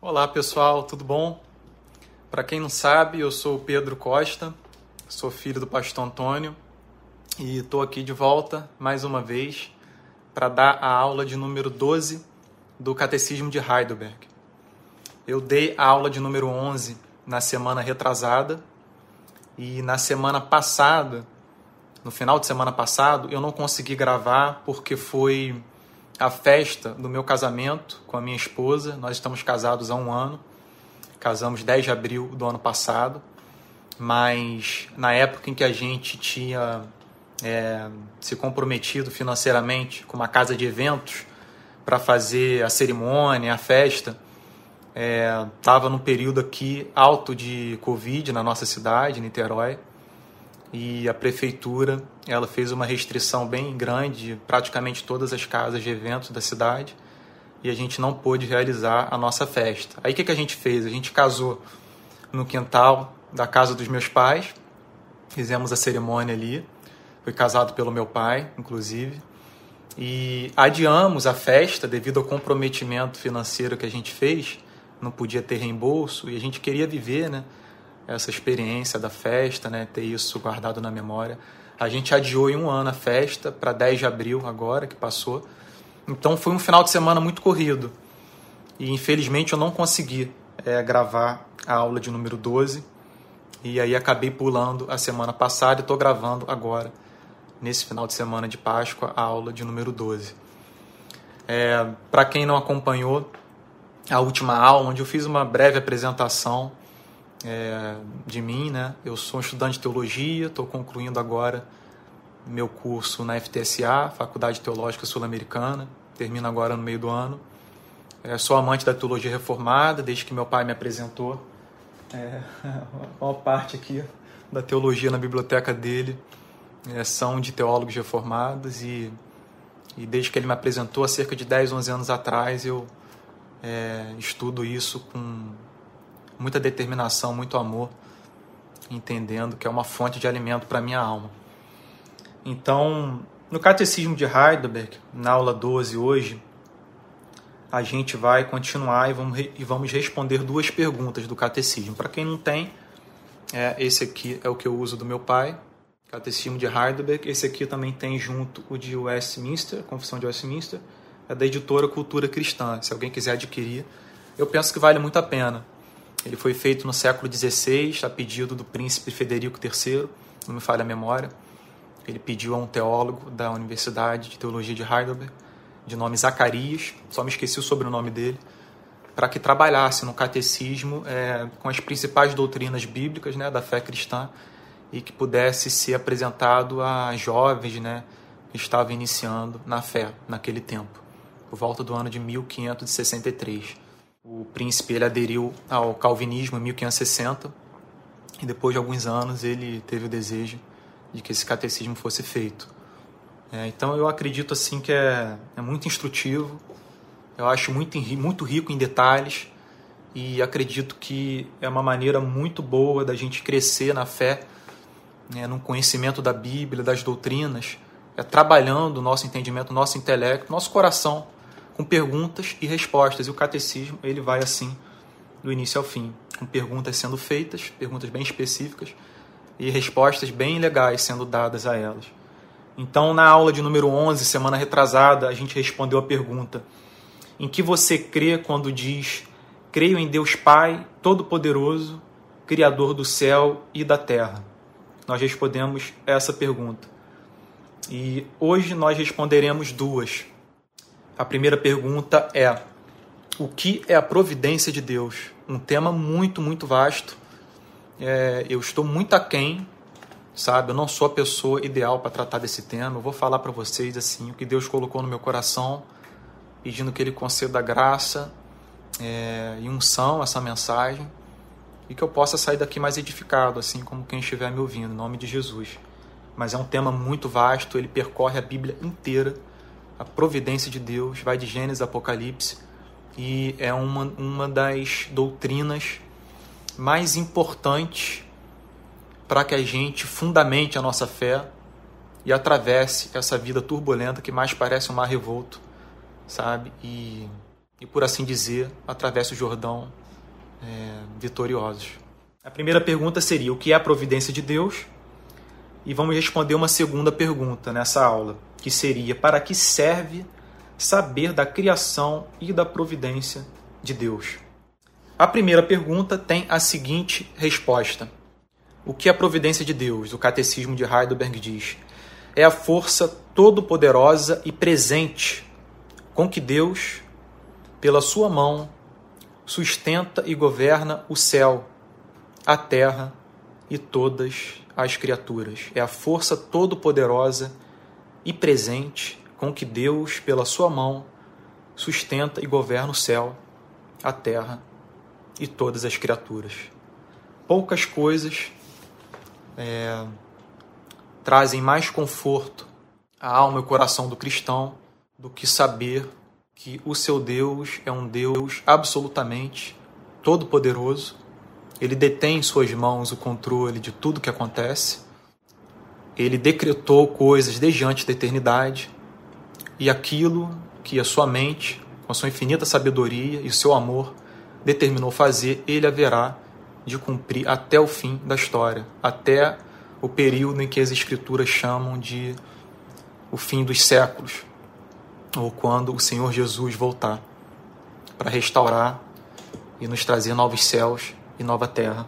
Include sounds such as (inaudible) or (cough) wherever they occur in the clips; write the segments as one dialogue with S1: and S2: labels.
S1: Olá pessoal, tudo bom? Para quem não sabe, eu sou o Pedro Costa, sou filho do pastor Antônio e estou aqui de volta mais uma vez para dar a aula de número 12 do Catecismo de Heidelberg. Eu dei a aula de número 11 na semana retrasada e na semana passada, no final de semana passado, eu não consegui gravar porque foi a festa do meu casamento com a minha esposa. Nós estamos casados há um ano, casamos 10 de abril do ano passado, mas na época em que a gente tinha é, se comprometido financeiramente com uma casa de eventos para fazer a cerimônia, a festa, estava é, num período aqui alto de Covid na nossa cidade, Niterói, e a prefeitura ela fez uma restrição bem grande praticamente todas as casas de eventos da cidade e a gente não pôde realizar a nossa festa. Aí o que, que a gente fez? A gente casou no quintal da casa dos meus pais, fizemos a cerimônia ali, foi casado pelo meu pai, inclusive, e adiamos a festa devido ao comprometimento financeiro que a gente fez, não podia ter reembolso e a gente queria viver, né? Essa experiência da festa, né, ter isso guardado na memória. A gente adiou em um ano a festa para 10 de abril agora que passou. Então foi um final de semana muito corrido. E infelizmente eu não consegui é, gravar a aula de número 12. E aí acabei pulando a semana passada e estou gravando agora, nesse final de semana de Páscoa, a aula de número 12. É, para quem não acompanhou a última aula, onde eu fiz uma breve apresentação é, de mim, né? Eu sou estudante de teologia, estou concluindo agora meu curso na FTSA, Faculdade Teológica Sul-Americana, termino agora no meio do ano. É, sou amante da teologia reformada, desde que meu pai me apresentou. É, a (laughs) maior parte aqui da teologia na biblioteca dele é, são de teólogos reformados e, e desde que ele me apresentou, há cerca de 10, 11 anos atrás, eu é, estudo isso com muita determinação, muito amor, entendendo que é uma fonte de alimento para minha alma. Então, no Catecismo de Heidelberg, na aula 12 hoje, a gente vai continuar e vamos, e vamos responder duas perguntas do Catecismo. Para quem não tem, é, esse aqui é o que eu uso do meu pai, Catecismo de Heidelberg. Esse aqui também tem junto o de Westminster, Confissão de Westminster, é da editora Cultura Cristã. Se alguém quiser adquirir, eu penso que vale muito a pena. Ele foi feito no século XVI, a pedido do príncipe Federico III, não me falha a memória. Ele pediu a um teólogo da Universidade de Teologia de Heidelberg, de nome Zacarias, só me esqueci o sobrenome dele, para que trabalhasse no catecismo é, com as principais doutrinas bíblicas né, da fé cristã e que pudesse ser apresentado a jovens né, que estavam iniciando na fé naquele tempo, por volta do ano de 1563. O príncipe ele aderiu ao calvinismo em 1560 e depois de alguns anos ele teve o desejo de que esse catecismo fosse feito. É, então eu acredito assim que é, é muito instrutivo, eu acho muito, muito rico em detalhes e acredito que é uma maneira muito boa da gente crescer na fé, né, no conhecimento da Bíblia, das doutrinas, é, trabalhando o nosso entendimento, nosso intelecto, nosso coração com perguntas e respostas. E o catecismo ele vai assim do início ao fim, com perguntas sendo feitas, perguntas bem específicas e respostas bem legais sendo dadas a elas. Então, na aula de número 11, semana retrasada, a gente respondeu a pergunta: Em que você crê quando diz: Creio em Deus Pai, Todo-Poderoso, Criador do céu e da terra? Nós respondemos essa pergunta. E hoje nós responderemos duas. A primeira pergunta é: o que é a providência de Deus? Um tema muito, muito vasto. É, eu estou muito aquém, sabe? Eu não sou a pessoa ideal para tratar desse tema. Eu vou falar para vocês assim o que Deus colocou no meu coração, pedindo que Ele conceda graça é, e unção a essa mensagem e que eu possa sair daqui mais edificado, assim como quem estiver me ouvindo, em nome de Jesus. Mas é um tema muito vasto, ele percorre a Bíblia inteira a providência de Deus, vai de Gênesis a Apocalipse, e é uma, uma das doutrinas mais importantes para que a gente fundamente a nossa fé e atravesse essa vida turbulenta que mais parece um mar revolto, sabe? E e, por assim dizer, atravesse o Jordão é, vitoriosos. A primeira pergunta seria: o que é a providência de Deus? E vamos responder uma segunda pergunta nessa aula, que seria: para que serve saber da criação e da providência de Deus? A primeira pergunta tem a seguinte resposta: O que é a providência de Deus? O Catecismo de Heidelberg diz: é a força todo-poderosa e presente com que Deus, pela sua mão, sustenta e governa o céu, a terra e todas as criaturas. É a força todo-poderosa e presente com que Deus, pela sua mão, sustenta e governa o céu, a terra e todas as criaturas. Poucas coisas é, trazem mais conforto à alma e ao coração do cristão do que saber que o seu Deus é um Deus absolutamente todo-poderoso. Ele detém em suas mãos o controle de tudo que acontece. Ele decretou coisas desde antes da eternidade. E aquilo que a sua mente, com a sua infinita sabedoria e o seu amor, determinou fazer, ele haverá de cumprir até o fim da história, até o período em que as escrituras chamam de o fim dos séculos, ou quando o Senhor Jesus voltar para restaurar e nos trazer novos céus e nova terra.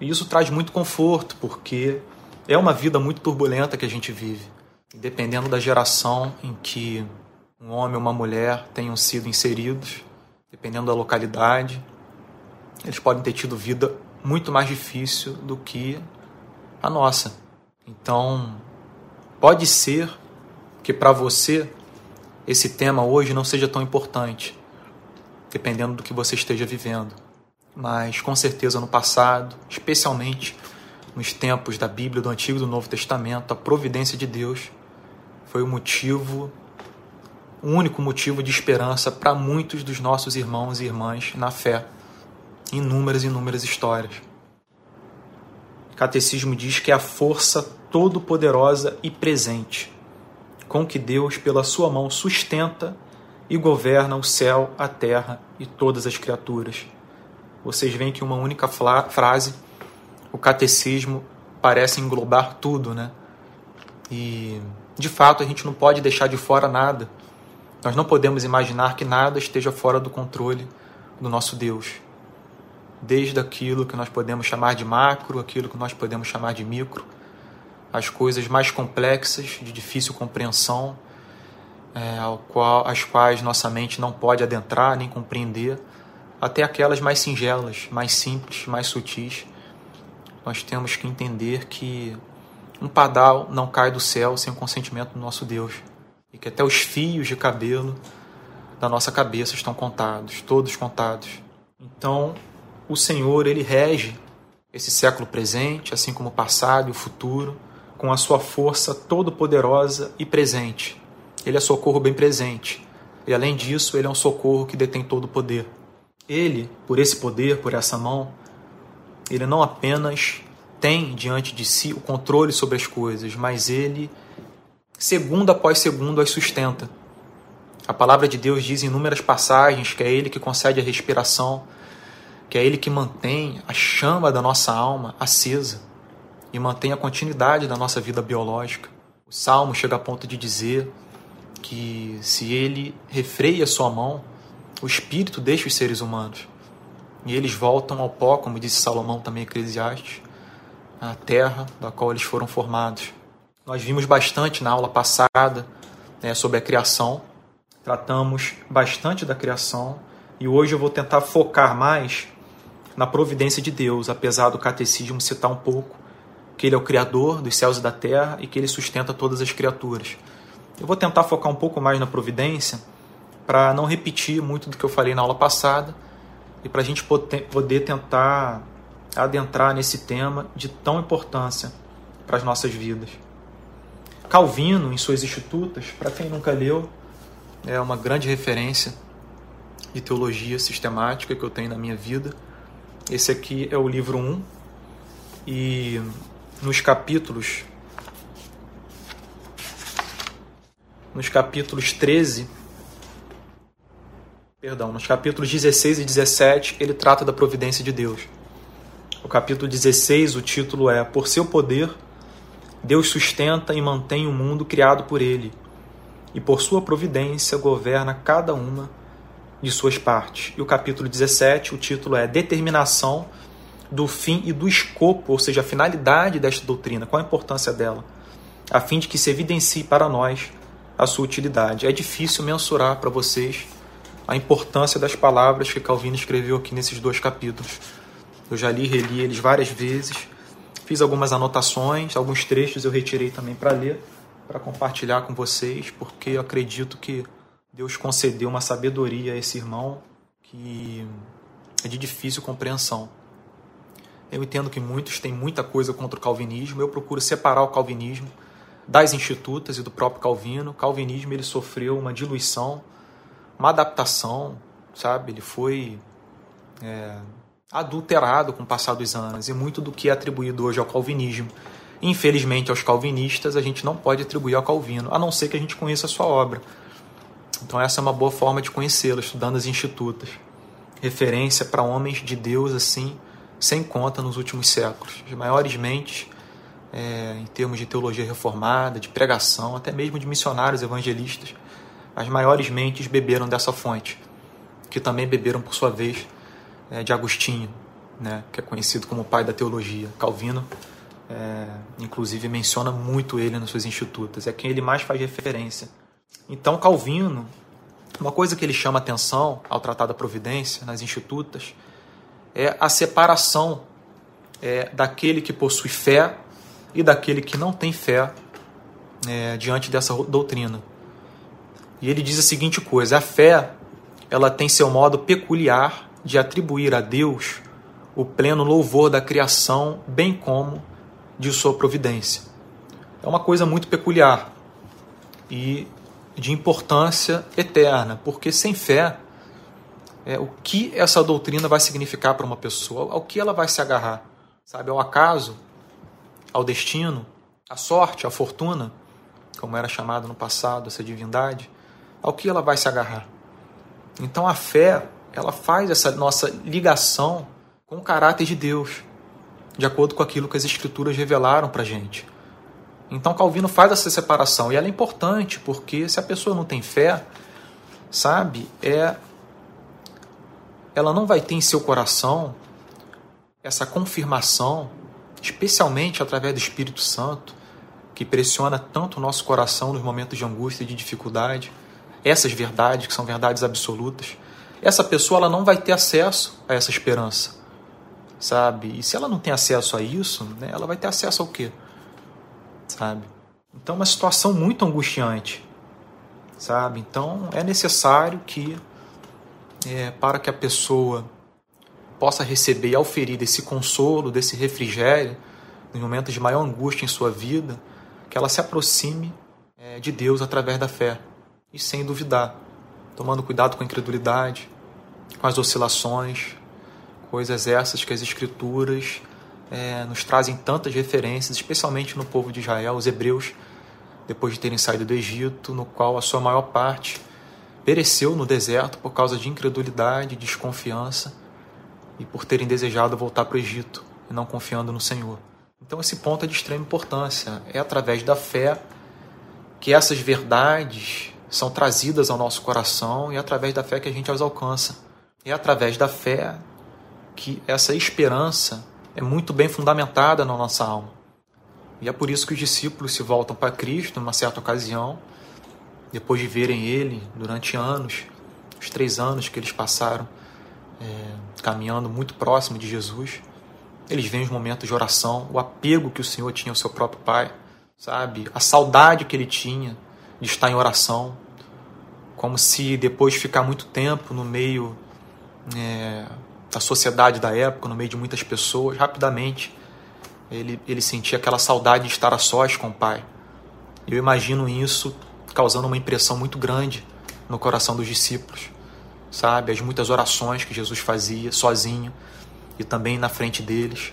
S1: E isso traz muito conforto, porque é uma vida muito turbulenta que a gente vive. Dependendo da geração em que um homem ou uma mulher tenham sido inseridos, dependendo da localidade, eles podem ter tido vida muito mais difícil do que a nossa. Então, pode ser que para você esse tema hoje não seja tão importante, dependendo do que você esteja vivendo. Mas com certeza no passado, especialmente nos tempos da Bíblia, do Antigo e do Novo Testamento, a providência de Deus foi o motivo, o único motivo de esperança para muitos dos nossos irmãos e irmãs na fé, inúmeras inúmeras histórias. O catecismo diz que é a força todo-poderosa e presente com que Deus, pela sua mão, sustenta e governa o céu, a terra e todas as criaturas. Vocês veem que uma única frase, o catecismo parece englobar tudo, né? E de fato a gente não pode deixar de fora nada. Nós não podemos imaginar que nada esteja fora do controle do nosso Deus. Desde aquilo que nós podemos chamar de macro, aquilo que nós podemos chamar de micro, as coisas mais complexas, de difícil compreensão, é, ao qual, as quais nossa mente não pode adentrar nem compreender, até aquelas mais singelas, mais simples, mais sutis. Nós temos que entender que um padal não cai do céu sem o consentimento do nosso Deus e que até os fios de cabelo da nossa cabeça estão contados, todos contados. Então, o Senhor, ele rege esse século presente, assim como o passado e o futuro com a sua força todo-poderosa e presente. Ele é socorro bem presente. E além disso, ele é um socorro que detém todo o poder. Ele, por esse poder, por essa mão, ele não apenas tem diante de si o controle sobre as coisas, mas ele, segundo após segundo, as sustenta. A palavra de Deus diz em inúmeras passagens que é ele que concede a respiração, que é ele que mantém a chama da nossa alma acesa e mantém a continuidade da nossa vida biológica. O Salmo chega a ponto de dizer que se ele refreia sua mão, o espírito deixa os seres humanos e eles voltam ao pó, como disse Salomão também Eclesiastes, a terra da qual eles foram formados. Nós vimos bastante na aula passada né, sobre a criação, tratamos bastante da criação e hoje eu vou tentar focar mais na providência de Deus, apesar do catecismo citar um pouco que ele é o criador dos céus e da terra e que ele sustenta todas as criaturas. Eu vou tentar focar um pouco mais na providência para não repetir muito do que eu falei na aula passada e para a gente poder tentar adentrar nesse tema de tão importância para as nossas vidas. Calvino, em suas Institutas, para quem nunca leu, é uma grande referência de teologia sistemática que eu tenho na minha vida. Esse aqui é o livro 1 e nos capítulos nos capítulos 13 Perdão, nos capítulos 16 e 17 ele trata da providência de Deus. O capítulo 16, o título é Por seu poder, Deus sustenta e mantém o mundo criado por ele, e por sua providência governa cada uma de suas partes. E o capítulo 17, o título é Determinação do fim e do escopo, ou seja, a finalidade desta doutrina, qual a importância dela, a fim de que se evidencie para nós a sua utilidade. É difícil mensurar para vocês a importância das palavras que Calvino escreveu aqui nesses dois capítulos. Eu já li e reli eles várias vezes, fiz algumas anotações, alguns trechos eu retirei também para ler, para compartilhar com vocês, porque eu acredito que Deus concedeu uma sabedoria a esse irmão que é de difícil compreensão. Eu entendo que muitos têm muita coisa contra o calvinismo, eu procuro separar o calvinismo das institutas e do próprio Calvino. O calvinismo ele sofreu uma diluição, uma adaptação, sabe? Ele foi é, adulterado com o passar dos anos e muito do que é atribuído hoje ao calvinismo. Infelizmente, aos calvinistas, a gente não pode atribuir ao Calvino, a não ser que a gente conheça a sua obra. Então, essa é uma boa forma de conhecê-lo, estudando as institutas. Referência para homens de Deus, assim, sem conta nos últimos séculos. As maiores mentes, é, em termos de teologia reformada, de pregação, até mesmo de missionários evangelistas, as maiores mentes beberam dessa fonte, que também beberam, por sua vez, é, de Agostinho, né, que é conhecido como pai da teologia. Calvino, é, inclusive, menciona muito ele nas suas institutas, é quem ele mais faz referência. Então, Calvino, uma coisa que ele chama atenção ao tratar da providência nas institutas é a separação é, daquele que possui fé e daquele que não tem fé é, diante dessa doutrina. E ele diz a seguinte coisa: a fé ela tem seu modo peculiar de atribuir a Deus o pleno louvor da criação, bem como de sua providência. É uma coisa muito peculiar e de importância eterna, porque sem fé, é, o que essa doutrina vai significar para uma pessoa, ao que ela vai se agarrar, sabe, ao acaso, ao destino, à sorte, à fortuna, como era chamado no passado essa divindade, ao que ela vai se agarrar. Então a fé ela faz essa nossa ligação com o caráter de Deus, de acordo com aquilo que as Escrituras revelaram para a gente. Então Calvino faz essa separação e ela é importante porque se a pessoa não tem fé, sabe, é ela não vai ter em seu coração essa confirmação, especialmente através do Espírito Santo, que pressiona tanto o nosso coração nos momentos de angústia e de dificuldade, essas verdades que são verdades absolutas essa pessoa ela não vai ter acesso a essa esperança, sabe? E se ela não tem acesso a isso, né, ela vai ter acesso ao quê? Sabe? Então é uma situação muito angustiante, sabe? Então é necessário que, é, para que a pessoa possa receber e auferir desse consolo, desse refrigério, nos momentos de maior angústia em sua vida, que ela se aproxime é, de Deus através da fé e sem duvidar, tomando cuidado com a incredulidade, com as oscilações, coisas essas que as escrituras é, nos trazem tantas referências, especialmente no povo de Israel, os hebreus, depois de terem saído do Egito, no qual a sua maior parte pereceu no deserto por causa de incredulidade, desconfiança e por terem desejado voltar para o Egito e não confiando no Senhor. Então esse ponto é de extrema importância. É através da fé que essas verdades são trazidas ao nosso coração e é através da fé que a gente as alcança. É através da fé que essa esperança é muito bem fundamentada na nossa alma. E é por isso que os discípulos se voltam para Cristo numa certa ocasião, depois de verem Ele durante anos, os três anos que eles passaram é, caminhando muito próximo de Jesus. Eles veem os momentos de oração, o apego que o Senhor tinha ao seu próprio Pai, sabe? A saudade que ele tinha de estar em oração, como se depois de ficar muito tempo no meio é, da sociedade da época, no meio de muitas pessoas, rapidamente ele, ele sentia aquela saudade de estar a sós com o Pai. Eu imagino isso causando uma impressão muito grande no coração dos discípulos, sabe? As muitas orações que Jesus fazia sozinho e também na frente deles,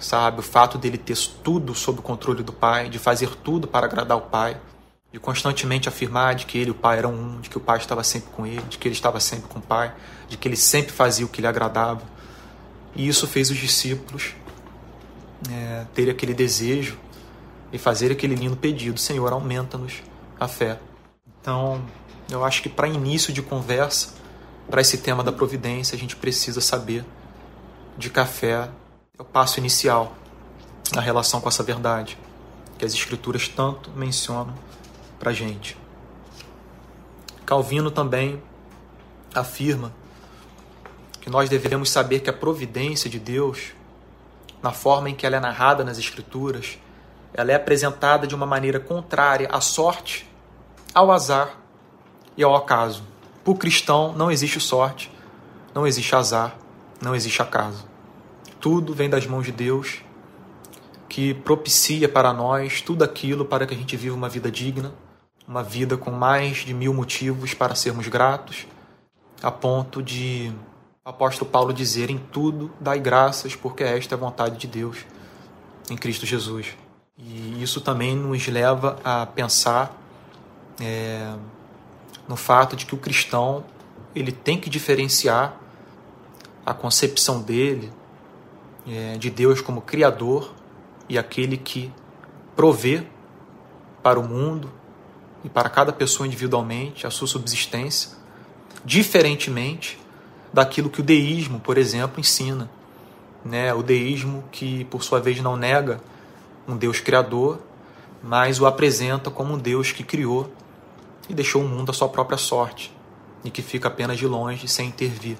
S1: sabe? O fato dele ter tudo sob o controle do Pai, de fazer tudo para agradar o Pai, de constantemente afirmar de que ele e o pai eram um, de que o pai estava sempre com ele, de que ele estava sempre com o pai, de que ele sempre fazia o que lhe agradava. E isso fez os discípulos é, terem aquele desejo e fazer aquele lindo pedido: Senhor, aumenta-nos a fé. Então, eu acho que para início de conversa, para esse tema da providência, a gente precisa saber de café é o passo inicial na relação com essa verdade que as escrituras tanto mencionam para gente. Calvino também afirma que nós devemos saber que a providência de Deus, na forma em que ela é narrada nas escrituras, ela é apresentada de uma maneira contrária à sorte, ao azar e ao acaso. Para o cristão não existe sorte, não existe azar, não existe acaso. Tudo vem das mãos de Deus, que propicia para nós tudo aquilo para que a gente viva uma vida digna, uma vida com mais de mil motivos para sermos gratos, a ponto de o apóstolo Paulo dizer: em tudo dai graças, porque esta é a vontade de Deus em Cristo Jesus. E isso também nos leva a pensar é, no fato de que o cristão ele tem que diferenciar a concepção dele é, de Deus como Criador e aquele que provê para o mundo e para cada pessoa individualmente a sua subsistência, diferentemente daquilo que o deísmo, por exemplo, ensina. Né? O deísmo que, por sua vez, não nega um Deus criador, mas o apresenta como um Deus que criou e deixou o mundo à sua própria sorte e que fica apenas de longe sem intervir.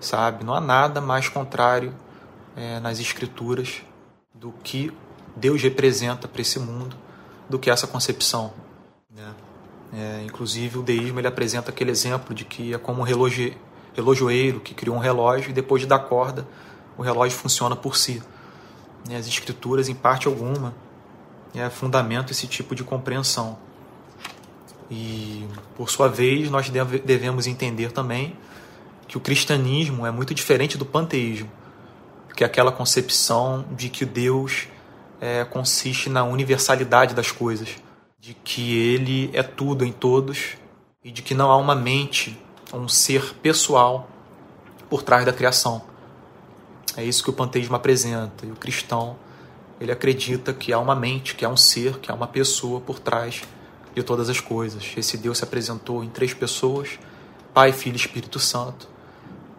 S1: Sabe? Não há nada mais contrário é, nas Escrituras do que Deus representa para esse mundo do que essa concepção. É, inclusive, o deísmo ele apresenta aquele exemplo de que é como um relojoeiro que criou um relógio e depois de dar corda, o relógio funciona por si. Né? As escrituras, em parte alguma, é, fundamento esse tipo de compreensão. E, por sua vez, nós devemos entender também que o cristianismo é muito diferente do panteísmo, que é aquela concepção de que Deus é, consiste na universalidade das coisas, de que Ele é tudo em todos e de que não há uma mente, um ser pessoal por trás da criação. É isso que o panteísmo apresenta. E o cristão, ele acredita que há uma mente, que há um ser, que há uma pessoa por trás de todas as coisas. Esse Deus se apresentou em três pessoas: Pai, Filho e Espírito Santo.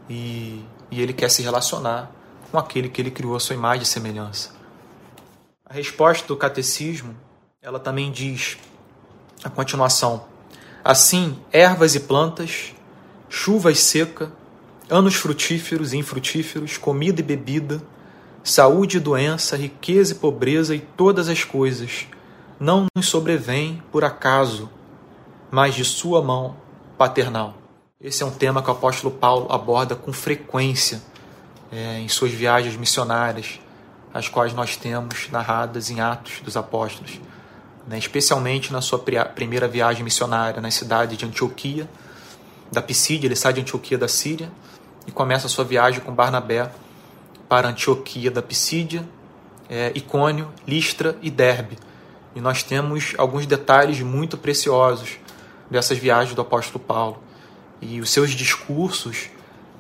S1: E, e ele quer se relacionar com aquele que ele criou a sua imagem e semelhança. A resposta do catecismo, ela também diz, a continuação: Assim, ervas e plantas, chuva e seca, anos frutíferos e infrutíferos, comida e bebida, saúde e doença, riqueza e pobreza e todas as coisas não nos sobrevêm por acaso, mas de sua mão paternal. Esse é um tema que o apóstolo Paulo aborda com frequência é, em suas viagens missionárias, as quais nós temos narradas em Atos dos Apóstolos, né, especialmente na sua primeira viagem missionária na cidade de Antioquia, da Pisídia, ele sai de Antioquia da Síria e começa a sua viagem com Barnabé para Antioquia da Pisídia, é, Icônio, Listra e Derbe. E nós temos alguns detalhes muito preciosos dessas viagens do apóstolo Paulo. E os seus discursos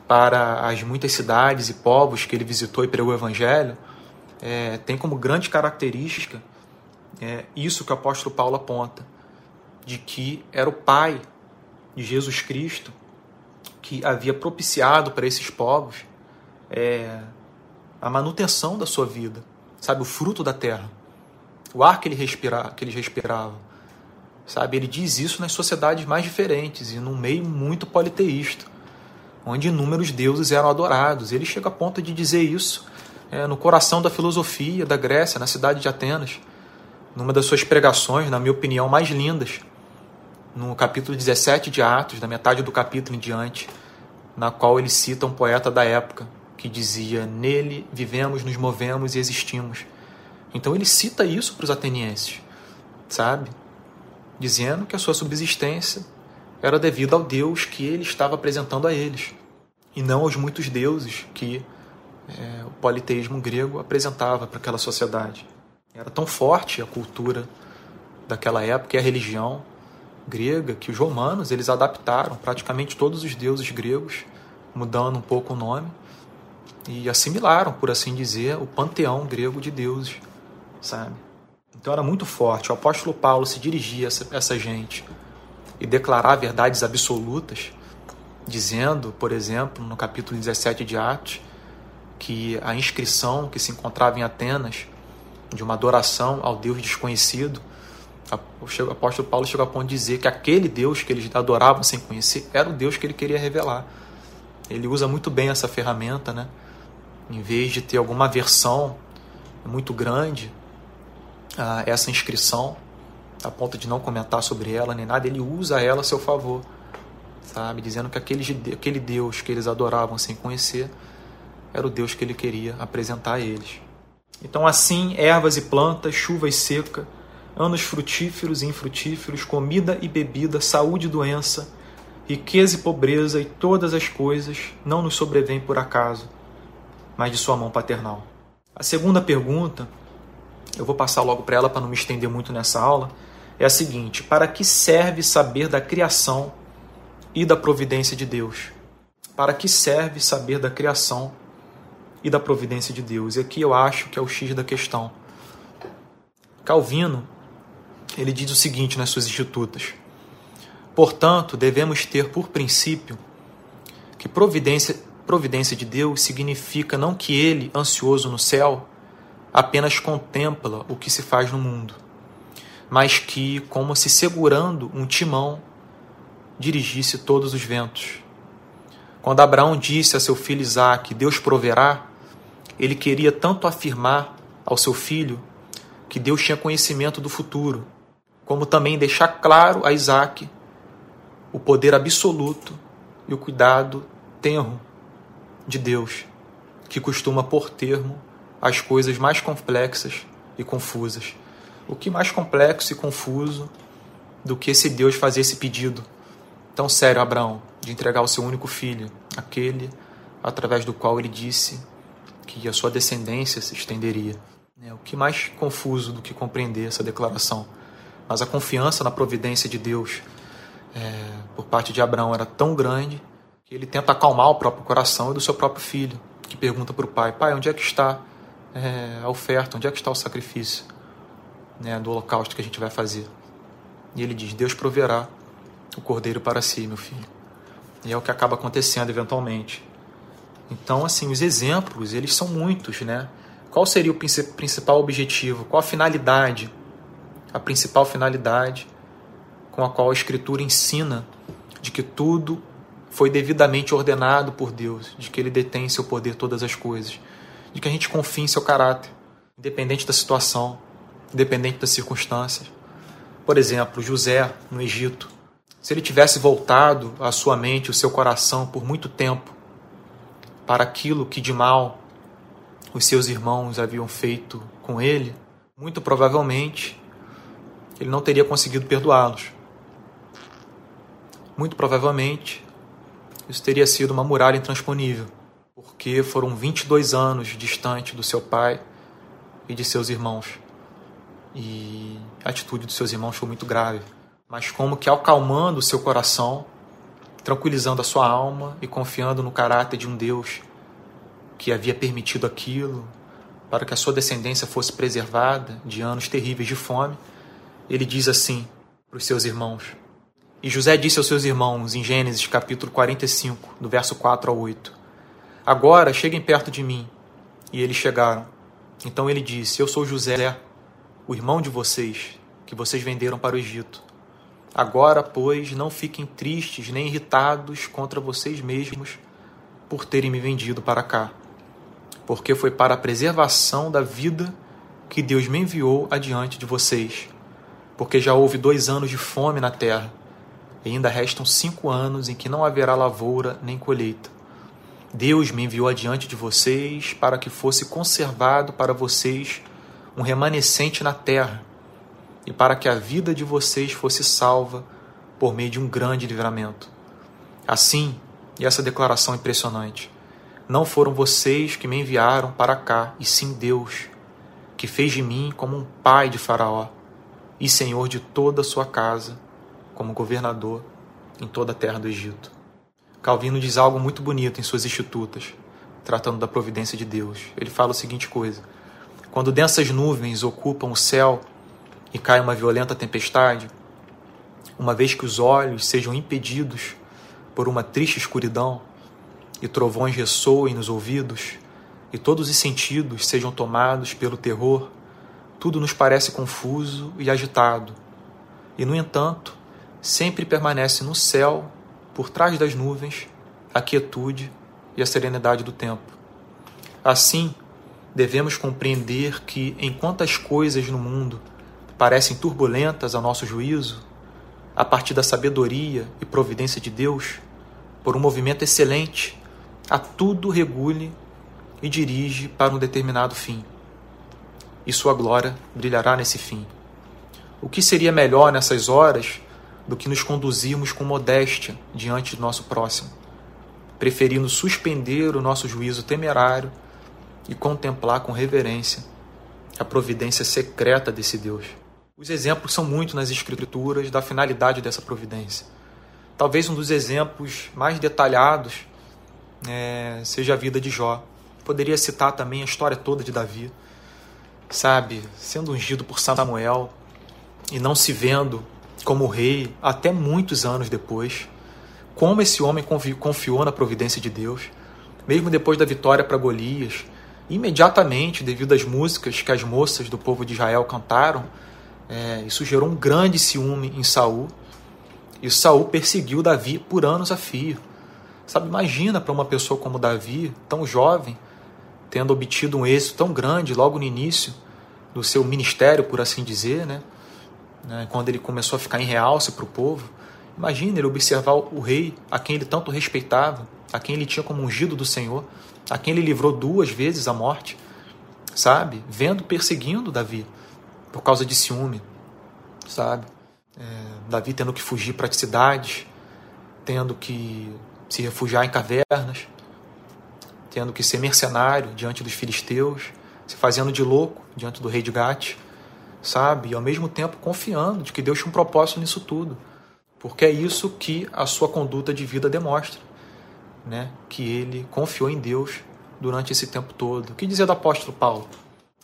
S1: para as muitas cidades e povos que ele visitou e pregou o evangelho, é, tem como grande característica é, isso que o apóstolo Paulo aponta, de que era o Pai de Jesus Cristo que havia propiciado para esses povos é, a manutenção da sua vida, sabe, o fruto da terra, o ar que, ele respira, que eles respiravam. Sabe, ele diz isso nas sociedades mais diferentes e num meio muito politeísta onde inúmeros deuses eram adorados. Ele chega a ponto de dizer isso é, no coração da filosofia da Grécia, na cidade de Atenas, numa das suas pregações, na minha opinião, mais lindas, no capítulo 17 de Atos, da metade do capítulo em diante, na qual ele cita um poeta da época que dizia: Nele vivemos, nos movemos e existimos. Então ele cita isso para os atenienses, sabe? Dizendo que a sua subsistência era devido ao Deus que ele estava apresentando a eles, e não aos muitos deuses que é, o politeísmo grego apresentava para aquela sociedade. Era tão forte a cultura daquela época e a religião grega que os romanos eles adaptaram praticamente todos os deuses gregos, mudando um pouco o nome e assimilaram, por assim dizer, o panteão grego de deuses, sabe? Então era muito forte. O apóstolo Paulo se dirigia a essa, gente e declarar verdades absolutas, dizendo, por exemplo, no capítulo 17 de Atos, que a inscrição que se encontrava em Atenas de uma adoração ao Deus desconhecido, o apóstolo Paulo chegou a ponto de dizer que aquele Deus que eles adoravam sem conhecer era o Deus que ele queria revelar. Ele usa muito bem essa ferramenta, né? Em vez de ter alguma versão muito grande a essa inscrição, a ponto de não comentar sobre ela nem nada, ele usa ela a seu favor, sabe? Dizendo que aquele, aquele Deus que eles adoravam sem conhecer era o Deus que ele queria apresentar a eles. Então, assim, ervas e plantas, chuva e seca, anos frutíferos e infrutíferos, comida e bebida, saúde e doença, riqueza e pobreza e todas as coisas não nos sobrevêm por acaso, mas de sua mão paternal. A segunda pergunta, eu vou passar logo para ela para não me estender muito nessa aula, é a seguinte: para que serve saber da criação e da providência de Deus? Para que serve saber da criação e da providência de Deus? E aqui eu acho que é o X da questão. Calvino, ele diz o seguinte nas suas institutas: Portanto, devemos ter por princípio que providência, providência de Deus significa não que ele, ansioso no céu, apenas contempla o que se faz no mundo, mas que, como se segurando um timão, dirigisse todos os ventos. Quando Abraão disse a seu filho Isaque, Deus proverá, ele queria tanto afirmar ao seu filho que Deus tinha conhecimento do futuro, como também deixar claro a Isaac o poder absoluto e o cuidado tenro de Deus, que costuma pôr termo às coisas mais complexas e confusas. O que mais complexo e confuso do que esse Deus fazer esse pedido tão sério a Abraão de entregar o seu único filho, aquele através do qual ele disse que a sua descendência se estenderia. É o que mais confuso do que compreender essa declaração. Mas a confiança na providência de Deus é, por parte de Abraão era tão grande que ele tenta acalmar o próprio coração e do seu próprio filho, que pergunta para o pai: Pai, onde é que está é, a oferta? Onde é que está o sacrifício né, do holocausto que a gente vai fazer? E ele diz: Deus proverá o cordeiro para si, meu filho. E é o que acaba acontecendo eventualmente. Então, assim, os exemplos, eles são muitos, né? Qual seria o principal objetivo? Qual a finalidade? A principal finalidade com a qual a Escritura ensina de que tudo foi devidamente ordenado por Deus, de que Ele detém em seu poder todas as coisas, de que a gente confie em seu caráter, independente da situação, independente das circunstâncias. Por exemplo, José no Egito, se ele tivesse voltado a sua mente, o seu coração por muito tempo para aquilo que de mal os seus irmãos haviam feito com ele, muito provavelmente ele não teria conseguido perdoá-los. Muito provavelmente isso teria sido uma muralha intransponível, porque foram 22 anos distante do seu pai e de seus irmãos. E a atitude dos seus irmãos foi muito grave. Mas como que acalmando o seu coração, tranquilizando a sua alma e confiando no caráter de um Deus que havia permitido aquilo para que a sua descendência fosse preservada de anos terríveis de fome, ele diz assim para os seus irmãos. E José disse aos seus irmãos em Gênesis capítulo 45, do verso 4 ao 8: Agora cheguem perto de mim. E eles chegaram. Então ele disse: Eu sou José, o irmão de vocês, que vocês venderam para o Egito. Agora, pois, não fiquem tristes nem irritados contra vocês mesmos por terem me vendido para cá, porque foi para a preservação da vida que Deus me enviou adiante de vocês, porque já houve dois anos de fome na terra, e ainda restam cinco anos em que não haverá lavoura nem colheita. Deus me enviou adiante de vocês para que fosse conservado para vocês um remanescente na terra e para que a vida de vocês fosse salva por meio de um grande livramento. Assim, e essa declaração impressionante, não foram vocês que me enviaram para cá, e sim Deus, que fez de mim como um pai de Faraó. e senhor de toda a sua casa, como governador em toda a terra do Egito. Calvino diz algo muito bonito em suas Institutas, tratando da providência de Deus. Ele fala a seguinte coisa: Quando densas nuvens ocupam o céu e cai uma violenta tempestade, uma vez que os olhos sejam impedidos por uma triste escuridão e trovões ressoem nos ouvidos e todos os sentidos sejam tomados pelo terror, tudo nos parece confuso e agitado. E, no entanto, sempre permanece no céu, por trás das nuvens, a quietude e a serenidade do tempo. Assim, devemos compreender que, enquanto as coisas no mundo parecem turbulentas a nosso juízo, a partir da sabedoria e providência de Deus, por um movimento excelente, a tudo regule e dirige para um determinado fim. E sua glória brilhará nesse fim. O que seria melhor nessas horas do que nos conduzirmos com modéstia diante do nosso próximo, preferindo suspender o nosso juízo temerário e contemplar com reverência a providência secreta desse Deus. Os exemplos são muito nas Escrituras da finalidade dessa providência. Talvez um dos exemplos mais detalhados é, seja a vida de Jó. Poderia citar também a história toda de Davi, sabe, sendo ungido por Samuel e não se vendo como rei até muitos anos depois. Como esse homem confiou na providência de Deus, mesmo depois da vitória para Golias, imediatamente, devido às músicas que as moças do povo de Israel cantaram, é, isso gerou um grande ciúme em Saul. E Saul perseguiu Davi por anos a fio. Sabe, imagina para uma pessoa como Davi, tão jovem, tendo obtido um êxito tão grande logo no início do seu ministério, por assim dizer, né? né, quando ele começou a ficar em realce para o povo. Imagina ele observar o rei a quem ele tanto respeitava, a quem ele tinha como ungido do Senhor, a quem ele livrou duas vezes a morte, sabe? Vendo, perseguindo Davi por causa de ciúme, sabe? É, Davi tendo que fugir para as cidades, tendo que se refugiar em cavernas, tendo que ser mercenário diante dos filisteus, se fazendo de louco diante do rei de Gate sabe? E ao mesmo tempo confiando de que Deus tinha um propósito nisso tudo. Porque é isso que a sua conduta de vida demonstra, né? Que ele confiou em Deus durante esse tempo todo. O que dizer do apóstolo Paulo?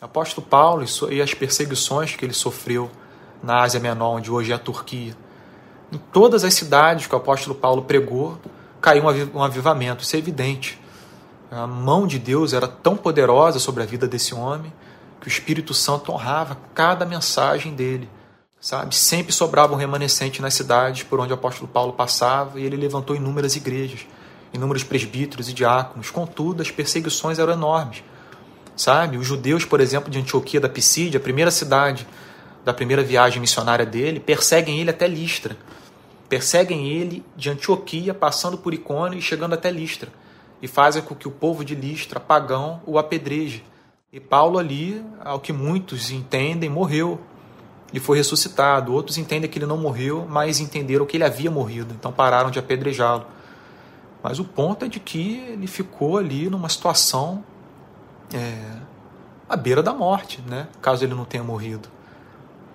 S1: Apóstolo Paulo e as perseguições que ele sofreu na Ásia Menor, onde hoje é a Turquia. Em todas as cidades que o apóstolo Paulo pregou, caiu um avivamento, isso é evidente. A mão de Deus era tão poderosa sobre a vida desse homem que o Espírito Santo honrava cada mensagem dele, sabe? Sempre sobrava um remanescente nas cidades por onde o apóstolo Paulo passava e ele levantou inúmeras igrejas, inúmeros presbíteros e diáconos. Contudo, as perseguições eram enormes, sabe? Os judeus, por exemplo, de Antioquia da Pisídia, a primeira cidade da primeira viagem missionária dele, perseguem ele até Listra. Perseguem ele de Antioquia, passando por Icônio e chegando até Listra. E fazem com que o povo de Listra, pagão, o apedreje. E Paulo ali, ao que muitos entendem, morreu e foi ressuscitado. Outros entendem que ele não morreu, mas entenderam que ele havia morrido, então pararam de apedrejá-lo. Mas o ponto é de que ele ficou ali numa situação é, à beira da morte, né? caso ele não tenha morrido.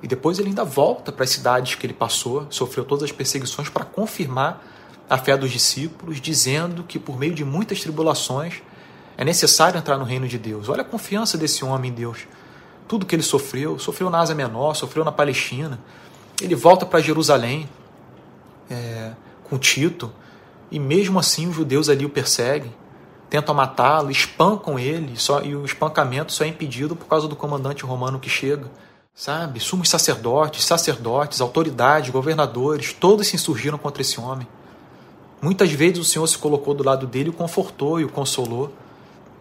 S1: E depois ele ainda volta para as cidades que ele passou, sofreu todas as perseguições para confirmar a fé dos discípulos, dizendo que por meio de muitas tribulações é necessário entrar no reino de Deus. Olha a confiança desse homem em Deus. Tudo que ele sofreu, sofreu na Ásia Menor, sofreu na Palestina. Ele volta para Jerusalém é, com Tito, e mesmo assim os judeus ali o perseguem, tentam matá-lo, espancam ele, só, e o espancamento só é impedido por causa do comandante romano que chega. Sabe? Sumos sacerdotes, sacerdotes, autoridades, governadores, todos se insurgiram contra esse homem. Muitas vezes o Senhor se colocou do lado dele o confortou e o consolou.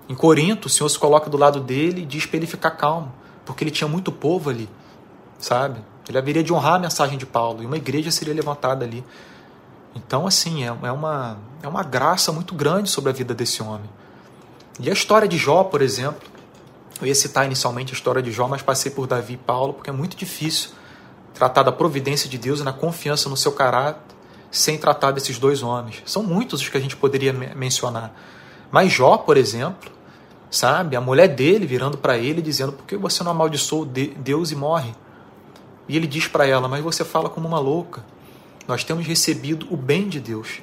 S1: Em Corinto, o Senhor se coloca do lado dele e diz para ele ficar calmo, porque ele tinha muito povo ali, sabe? Ele haveria de honrar a mensagem de Paulo e uma igreja seria levantada ali. Então, assim, é, é, uma, é uma graça muito grande sobre a vida desse homem. E a história de Jó, por exemplo, eu ia citar inicialmente a história de Jó, mas passei por Davi e Paulo, porque é muito difícil tratar da providência de Deus e na confiança no seu caráter sem tratar desses dois homens. São muitos os que a gente poderia mencionar. Mas Jó, por exemplo, sabe? A mulher dele virando para ele dizendo: Por que você não amaldiçoou Deus e morre? E ele diz para ela: Mas você fala como uma louca. Nós temos recebido o bem de Deus.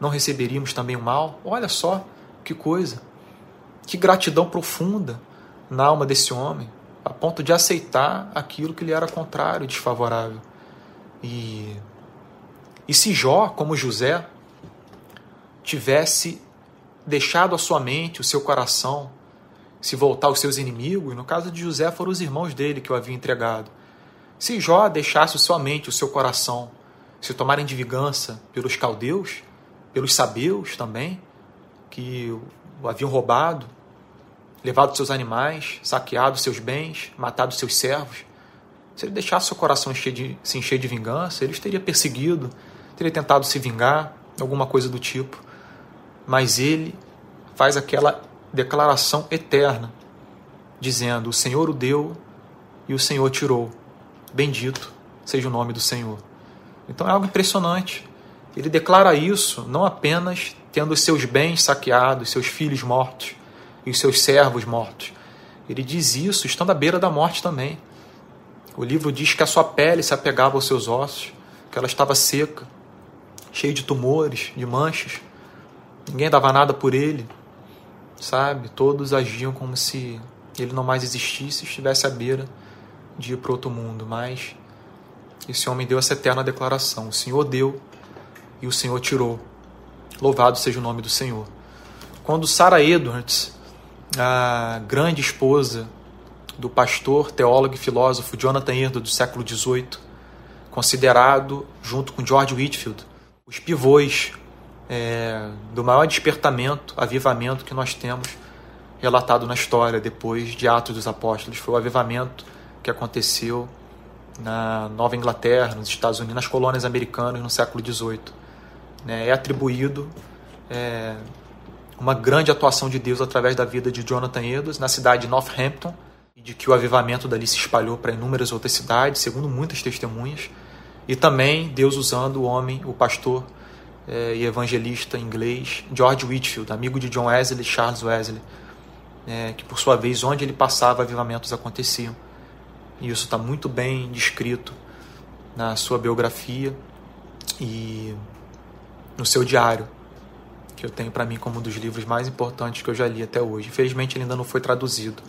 S1: Não receberíamos também o mal? Olha só que coisa. Que gratidão profunda na alma desse homem, a ponto de aceitar aquilo que lhe era contrário e desfavorável. E, e se Jó, como José, tivesse deixado a sua mente, o seu coração, se voltar aos seus inimigos, no caso de José foram os irmãos dele que o haviam entregado. Se Jó deixasse sua mente, o seu coração, se tomarem de vingança pelos caldeus, pelos sabeus também, que o haviam roubado, levado seus animais, saqueado seus bens, matado seus servos, se ele deixasse seu coração encher de, se encher de vingança, ele teria perseguido, teria tentado se vingar, alguma coisa do tipo. Mas ele faz aquela declaração eterna, dizendo: O Senhor o deu e o Senhor tirou. Bendito seja o nome do Senhor. Então é algo impressionante. Ele declara isso não apenas tendo seus bens saqueados, seus filhos mortos e os seus servos mortos. Ele diz isso estando à beira da morte também. O livro diz que a sua pele se apegava aos seus ossos, que ela estava seca, cheia de tumores, de manchas. Ninguém dava nada por ele, sabe? Todos agiam como se ele não mais existisse, estivesse à beira de ir para outro mundo. Mas esse homem deu essa eterna declaração: O Senhor deu e o Senhor tirou. Louvado seja o nome do Senhor. Quando Sarah Edwards, a grande esposa do pastor, teólogo e filósofo Jonathan Edwards do século XVIII, considerado, junto com George Whitfield, os pivôs é, do maior despertamento, avivamento que nós temos relatado na história depois de Atos dos Apóstolos. Foi o avivamento que aconteceu na Nova Inglaterra, nos Estados Unidos, nas colônias americanas no século XVIII. Né? É atribuído é, uma grande atuação de Deus através da vida de Jonathan Edwards na cidade de Northampton de que o avivamento dali se espalhou para inúmeras outras cidades, segundo muitas testemunhas, e também Deus usando o homem, o pastor é, e evangelista inglês George Whitfield, amigo de John Wesley Charles Wesley, é, que por sua vez, onde ele passava, avivamentos aconteciam. E isso está muito bem descrito na sua biografia e no seu diário, que eu tenho para mim como um dos livros mais importantes que eu já li até hoje. Infelizmente ele ainda não foi traduzido.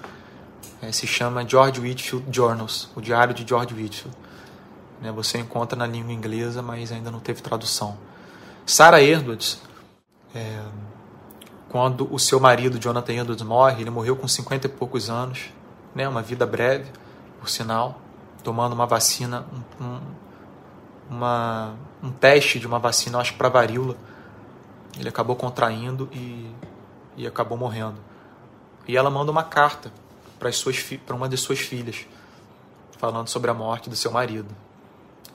S1: É, se chama George Whitfield Journals, o Diário de George Whitfield. Né, você encontra na língua inglesa, mas ainda não teve tradução. Sarah Edwards, é, quando o seu marido Jonathan Edwards morre, ele morreu com 50 e poucos anos, né, uma vida breve, por sinal, tomando uma vacina, um, um, uma, um teste de uma vacina, acho que para varíola. Ele acabou contraindo e, e acabou morrendo. E ela manda uma carta para uma de suas filhas, falando sobre a morte do seu marido.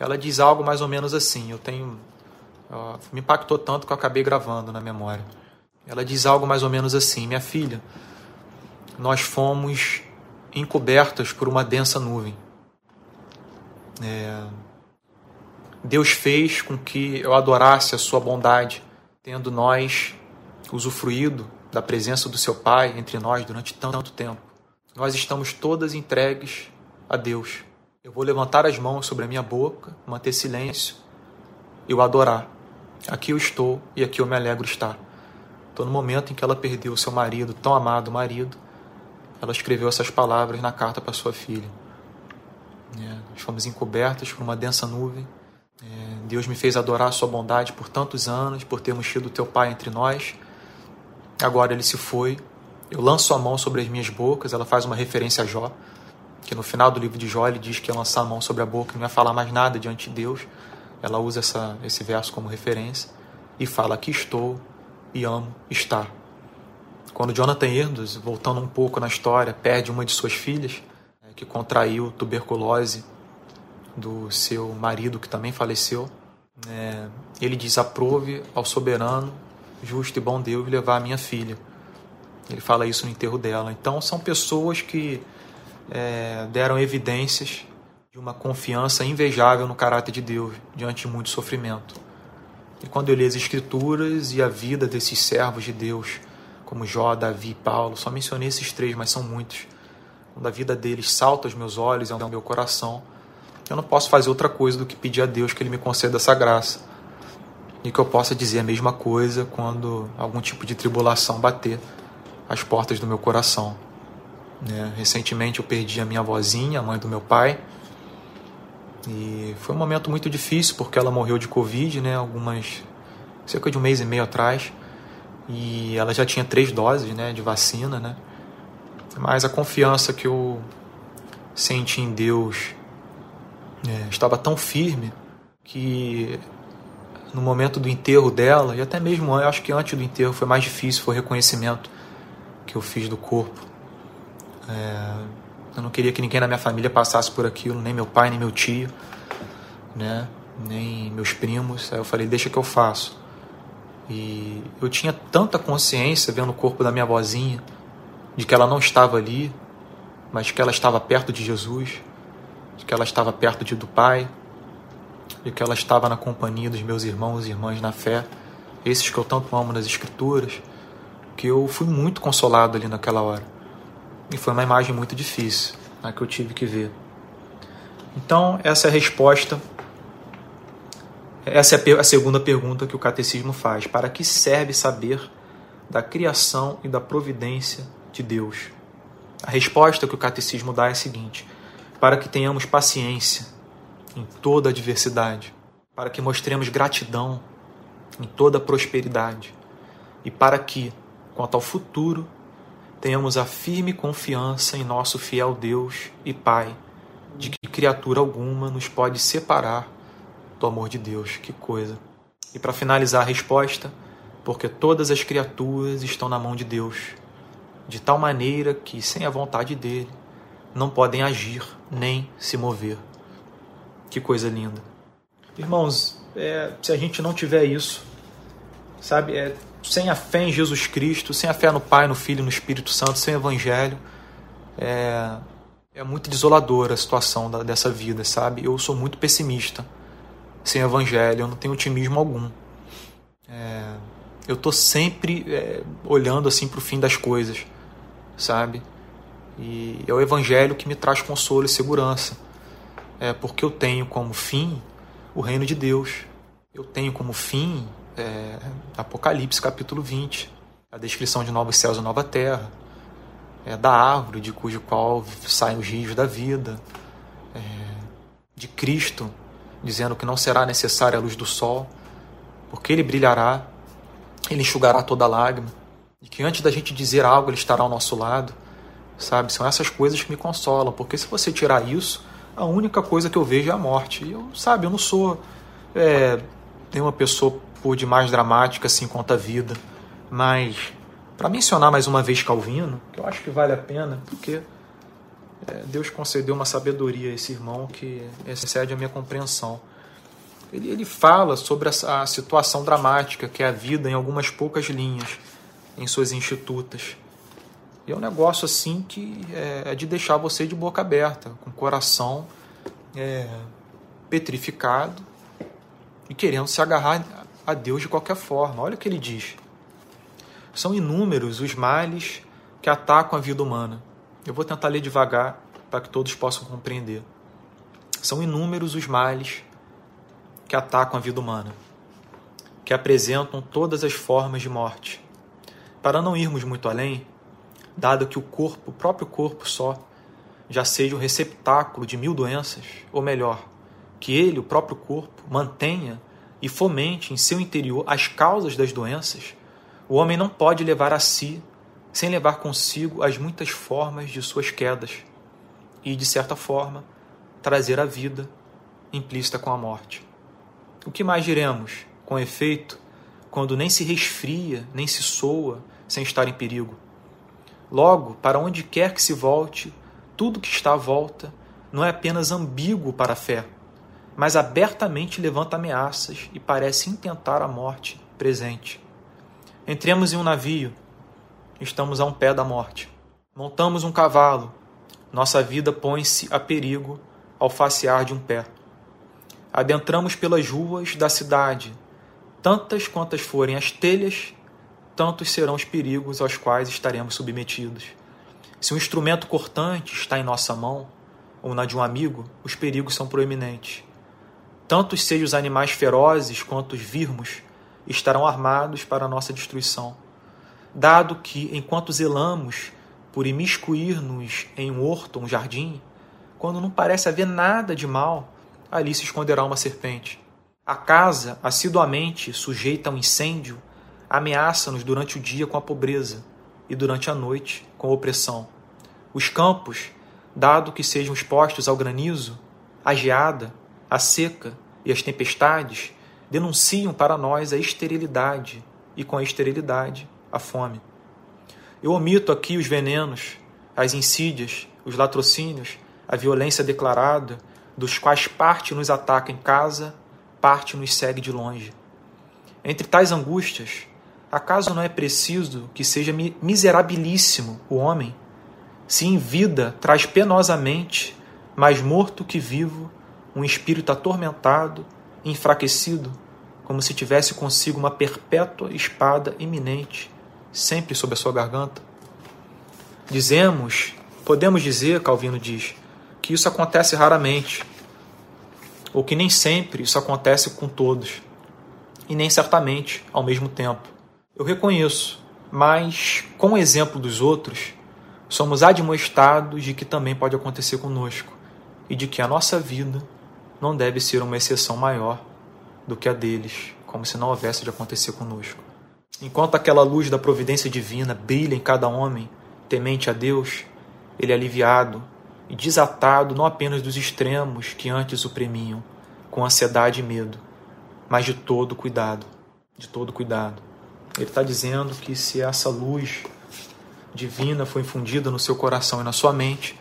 S1: Ela diz algo mais ou menos assim: Eu tenho Uh, me impactou tanto que eu acabei gravando na memória. Ela diz algo mais ou menos assim: Minha filha, nós fomos encobertas por uma densa nuvem. É... Deus fez com que eu adorasse a Sua bondade, tendo nós usufruído da presença do Seu Pai entre nós durante tanto tempo. Nós estamos todas entregues a Deus. Eu vou levantar as mãos sobre a minha boca, manter silêncio e o adorar. Aqui eu estou e aqui eu me alegro estar. Então, no momento em que ela perdeu o seu marido, tão amado marido, ela escreveu essas palavras na carta para sua filha. É, nós fomos encobertos por uma densa nuvem. É, Deus me fez adorar a sua bondade por tantos anos, por termos tido teu pai entre nós. Agora ele se foi. Eu lanço a mão sobre as minhas bocas. Ela faz uma referência a Jó, que no final do livro de Jó ele diz que é lançar a mão sobre a boca e não é falar mais nada diante de Deus ela usa essa, esse verso como referência e fala que estou e amo estar. Quando Jonathan Edwards, voltando um pouco na história, perde uma de suas filhas, né, que contraiu tuberculose do seu marido, que também faleceu, é, ele diz: Aprove ao soberano, justo e bom Deus levar a minha filha. Ele fala isso no enterro dela. Então, são pessoas que é, deram evidências de uma confiança invejável no caráter de Deus diante de muito sofrimento. E quando eu li as Escrituras e a vida desses servos de Deus, como Jó, Davi e Paulo, só mencionei esses três, mas são muitos. Quando a vida deles salta aos meus olhos ao meu coração, eu não posso fazer outra coisa do que pedir a Deus que Ele me conceda essa graça. E que eu possa dizer a mesma coisa quando algum tipo de tribulação bater as portas do meu coração. Né? Recentemente eu perdi a minha avózinha, a mãe do meu pai. E foi um momento muito difícil porque ela morreu de Covid, né? Algumas. cerca de um mês e meio atrás. E ela já tinha três doses né, de vacina, né? Mas a confiança que eu senti em Deus é, estava tão firme que no momento do enterro dela, e até mesmo eu acho que antes do enterro foi mais difícil, foi o reconhecimento que eu fiz do corpo. É, eu não queria que ninguém na minha família passasse por aquilo, nem meu pai, nem meu tio, né? nem meus primos. Aí eu falei, deixa que eu faço. E eu tinha tanta consciência vendo o corpo da minha vozinha, de que ela não estava ali, mas que ela estava perto de Jesus, de que ela estava perto de, do Pai, de que ela estava na companhia dos meus irmãos e irmãs na fé, esses que eu tanto amo nas Escrituras, que eu fui muito consolado ali naquela hora. E foi uma imagem muito difícil né, que eu tive que ver. Então, essa é a resposta. Essa é a segunda pergunta que o catecismo faz. Para que serve saber da criação e da providência de Deus? A resposta que o catecismo dá é a seguinte: para que tenhamos paciência em toda adversidade, para que mostremos gratidão em toda prosperidade e para que, quanto ao futuro, tenhamos a firme confiança em nosso fiel Deus e Pai, de que criatura alguma nos pode separar do amor de Deus. Que coisa! E para finalizar a resposta, porque todas as criaturas estão na mão de Deus de tal maneira que, sem a vontade dele, não podem agir nem se mover. Que coisa linda. Irmãos, é, se a gente não tiver isso, sabe, é, sem a fé em Jesus Cristo, sem a fé no Pai, no Filho no Espírito Santo, sem o Evangelho, é, é muito desoladora a situação da, dessa vida, sabe? Eu sou muito pessimista sem Evangelho, eu não tenho otimismo algum. É, eu estou sempre é, olhando assim para o fim das coisas sabe? E é o Evangelho que me traz consolo e segurança. É porque eu tenho como fim o reino de Deus. Eu tenho como fim é, Apocalipse capítulo 20, a descrição de novos céus e nova terra, é, da árvore de cujo qual saem os rios da vida, é, de Cristo dizendo que não será necessária a luz do sol, porque ele brilhará, ele enxugará toda lágrima e que antes da gente dizer algo, ele estará ao nosso lado, sabe? São essas coisas que me consolam, porque se você tirar isso, a única coisa que eu vejo é a morte. E eu, sabe, eu não sou é, uma pessoa por demais dramática assim quanto a vida, mas para mencionar mais uma vez Calvino, que eu acho que vale a pena, porque Deus concedeu uma sabedoria a esse irmão que excede a minha compreensão. Ele, ele fala sobre a, a situação dramática que é a vida em algumas poucas linhas em suas institutas. E é um negócio assim que é, é de deixar você de boca aberta, com o coração é, petrificado e querendo se agarrar a Deus de qualquer forma. Olha o que ele diz. São inúmeros os males que atacam a vida humana. Eu vou tentar ler devagar para que todos possam compreender. São inúmeros os males que atacam a vida humana, que apresentam todas as formas de morte para não irmos muito além, dado que o corpo, o próprio corpo só, já seja o receptáculo de mil doenças, ou melhor, que ele, o próprio corpo, mantenha e fomente em seu interior as causas das doenças, o homem não pode levar a si, sem levar consigo as muitas formas de suas quedas, e, de certa forma, trazer a vida implícita com a morte. O que mais diremos? Com efeito, quando nem se resfria, nem se soa, sem estar em perigo. Logo, para onde quer que se volte, tudo que está à volta não é apenas ambíguo para a fé, mas abertamente levanta ameaças e parece intentar a morte presente. Entremos em um navio, estamos a um pé da morte. Montamos um cavalo, nossa vida põe-se a perigo ao facear de um pé. Adentramos pelas ruas da cidade, tantas quantas forem as telhas, tantos serão os perigos aos quais estaremos submetidos. Se um instrumento cortante está em nossa mão, ou na de um amigo, os perigos são proeminentes. Tanto sejam os animais ferozes quanto os virmos estarão armados para nossa destruição. Dado que, enquanto zelamos por imiscuir-nos em um horto, um jardim, quando não parece haver nada de mal, ali se esconderá uma serpente. A casa, assiduamente sujeita a um incêndio, ameaça-nos durante o dia com a pobreza e durante a noite com a opressão. Os campos, dado que sejam expostos ao granizo, à geada, à seca e às tempestades, denunciam para nós a esterilidade e, com a esterilidade, a fome. Eu omito aqui os venenos, as insídias, os latrocínios, a violência declarada, dos quais parte nos ataca em casa parte nos segue de longe. Entre tais angústias, acaso não é preciso que seja miserabilíssimo o homem, se em vida traz penosamente, mais morto que vivo, um espírito atormentado, enfraquecido, como se tivesse consigo uma perpétua espada iminente, sempre sob a sua garganta? Dizemos, podemos dizer, Calvino diz, que isso acontece raramente, ou que nem sempre isso acontece com todos, e nem certamente ao mesmo tempo. Eu reconheço, mas com o exemplo dos outros, somos admoestados de que também pode acontecer conosco e de que a nossa vida não deve ser uma exceção maior do que a deles, como se não houvesse de acontecer conosco. Enquanto aquela luz da providência divina brilha em cada homem temente a Deus, ele é aliviado e desatado não apenas dos extremos que antes o premiam, com ansiedade e medo, mas de todo cuidado, de todo cuidado. Ele está dizendo que se essa luz divina foi infundida no seu coração e na sua mente,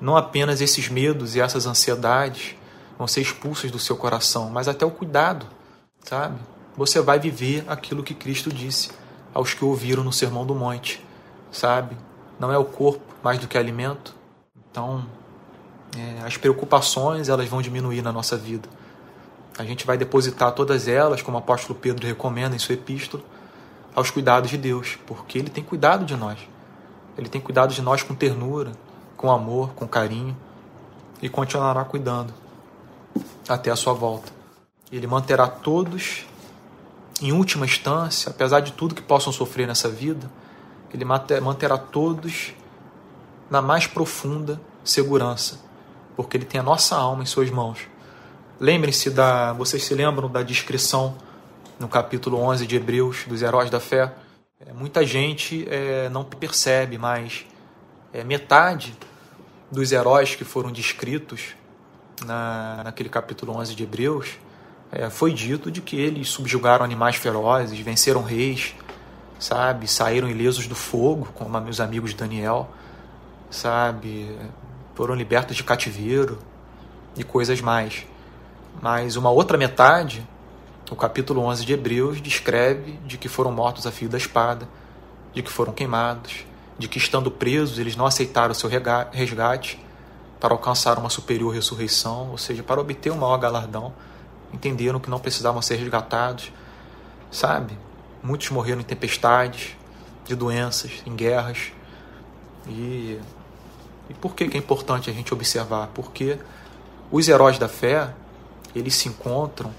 S1: não apenas esses medos e essas ansiedades vão ser expulsos do seu coração, mas até o cuidado, sabe? Você vai viver aquilo que Cristo disse aos que ouviram no Sermão do Monte, sabe? Não é o corpo mais do que alimento, então, é, as preocupações elas vão diminuir na nossa vida. A gente vai depositar todas elas, como o apóstolo Pedro recomenda em sua epístola, aos cuidados de Deus, porque Ele tem cuidado de nós. Ele tem cuidado de nós com ternura, com amor, com carinho e continuará cuidando até a sua volta. Ele manterá todos, em última instância, apesar de tudo que possam sofrer nessa vida, ele manterá todos na mais profunda segurança, porque ele tem a nossa alma em suas mãos. Lembrem-se da, vocês se lembram da descrição no capítulo 11 de Hebreus dos heróis da fé? É, muita gente é, não percebe, mas é, metade dos heróis que foram descritos na, naquele capítulo 11 de Hebreus é, foi dito de que eles subjugaram animais ferozes, venceram reis, sabe, saíram ilesos do fogo, como meus amigos Daniel sabe? Foram libertos de cativeiro e coisas mais. Mas uma outra metade, o capítulo 11 de Hebreus, descreve de que foram mortos a fio da espada, de que foram queimados, de que estando presos eles não aceitaram o seu resgate para alcançar uma superior ressurreição, ou seja, para obter um maior galardão, entenderam que não precisavam ser resgatados, sabe? Muitos morreram em tempestades, de doenças, em guerras, e e por que, que é importante a gente observar? Porque os heróis da fé, eles se encontram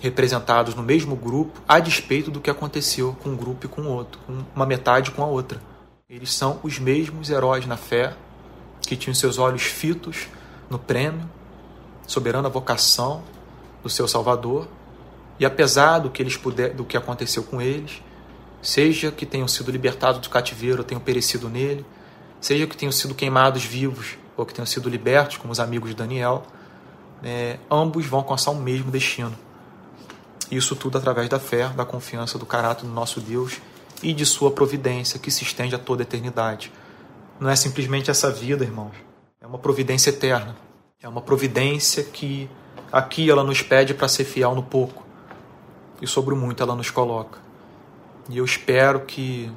S1: representados no mesmo grupo a despeito do que aconteceu com um grupo e com o outro, uma metade com a outra. Eles são os mesmos heróis na fé que tinham seus olhos fitos no prêmio, soberana vocação do seu Salvador, e apesar do que eles puder, do que aconteceu com eles, seja que tenham sido libertados do cativeiro ou tenham perecido nele, seja que tenham sido queimados vivos ou que tenham sido libertos, como os amigos de Daniel, é, ambos vão alcançar o mesmo destino. Isso tudo através da fé, da confiança do caráter do nosso Deus e de sua providência que se estende a toda a eternidade. Não é simplesmente essa vida, irmãos. É uma providência eterna. É uma providência que aqui ela nos pede para ser fiel no pouco e sobre o muito ela nos coloca. E eu espero que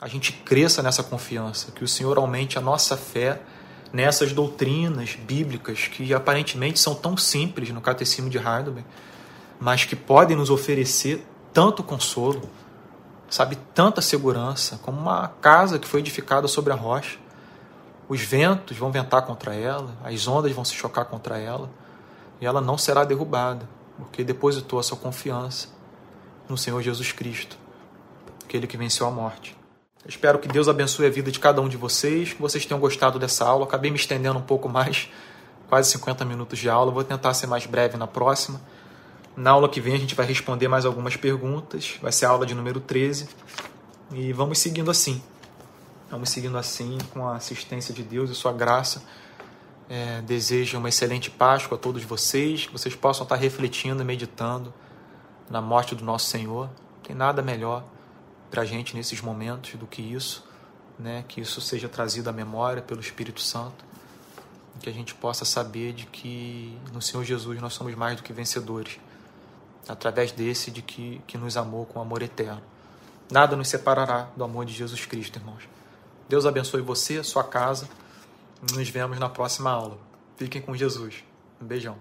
S1: a gente cresça nessa confiança, que o Senhor aumente a nossa fé nessas doutrinas bíblicas que aparentemente são tão simples no Catecismo de Heidelberg, mas que podem nos oferecer tanto consolo, sabe, tanta segurança, como uma casa que foi edificada sobre a rocha. os ventos vão ventar contra ela, as ondas vão se chocar contra ela, e ela não será derrubada, porque depositou a sua confiança no Senhor Jesus Cristo, aquele que venceu a morte. espero que Deus abençoe a vida de cada um de vocês, que vocês tenham gostado dessa aula. Acabei me estendendo um pouco mais, (laughs) quase 50 minutos de aula. Vou tentar ser mais breve na próxima. Na aula que vem a gente vai responder mais algumas perguntas. Vai ser a aula de número 13. E vamos seguindo assim. Vamos seguindo assim com a assistência de Deus e sua graça. É, desejo uma excelente Páscoa a todos vocês, que vocês possam estar refletindo meditando na morte do nosso Senhor. Não tem nada melhor para a gente nesses momentos do que isso, né? que isso seja trazido à memória pelo Espírito Santo, que a gente possa saber de que no Senhor Jesus nós somos mais do que vencedores, através desse de que, que nos amou com amor eterno. Nada nos separará do amor de Jesus Cristo, irmãos. Deus abençoe você, sua casa. Nos vemos na próxima aula. Fiquem com Jesus. Um beijão.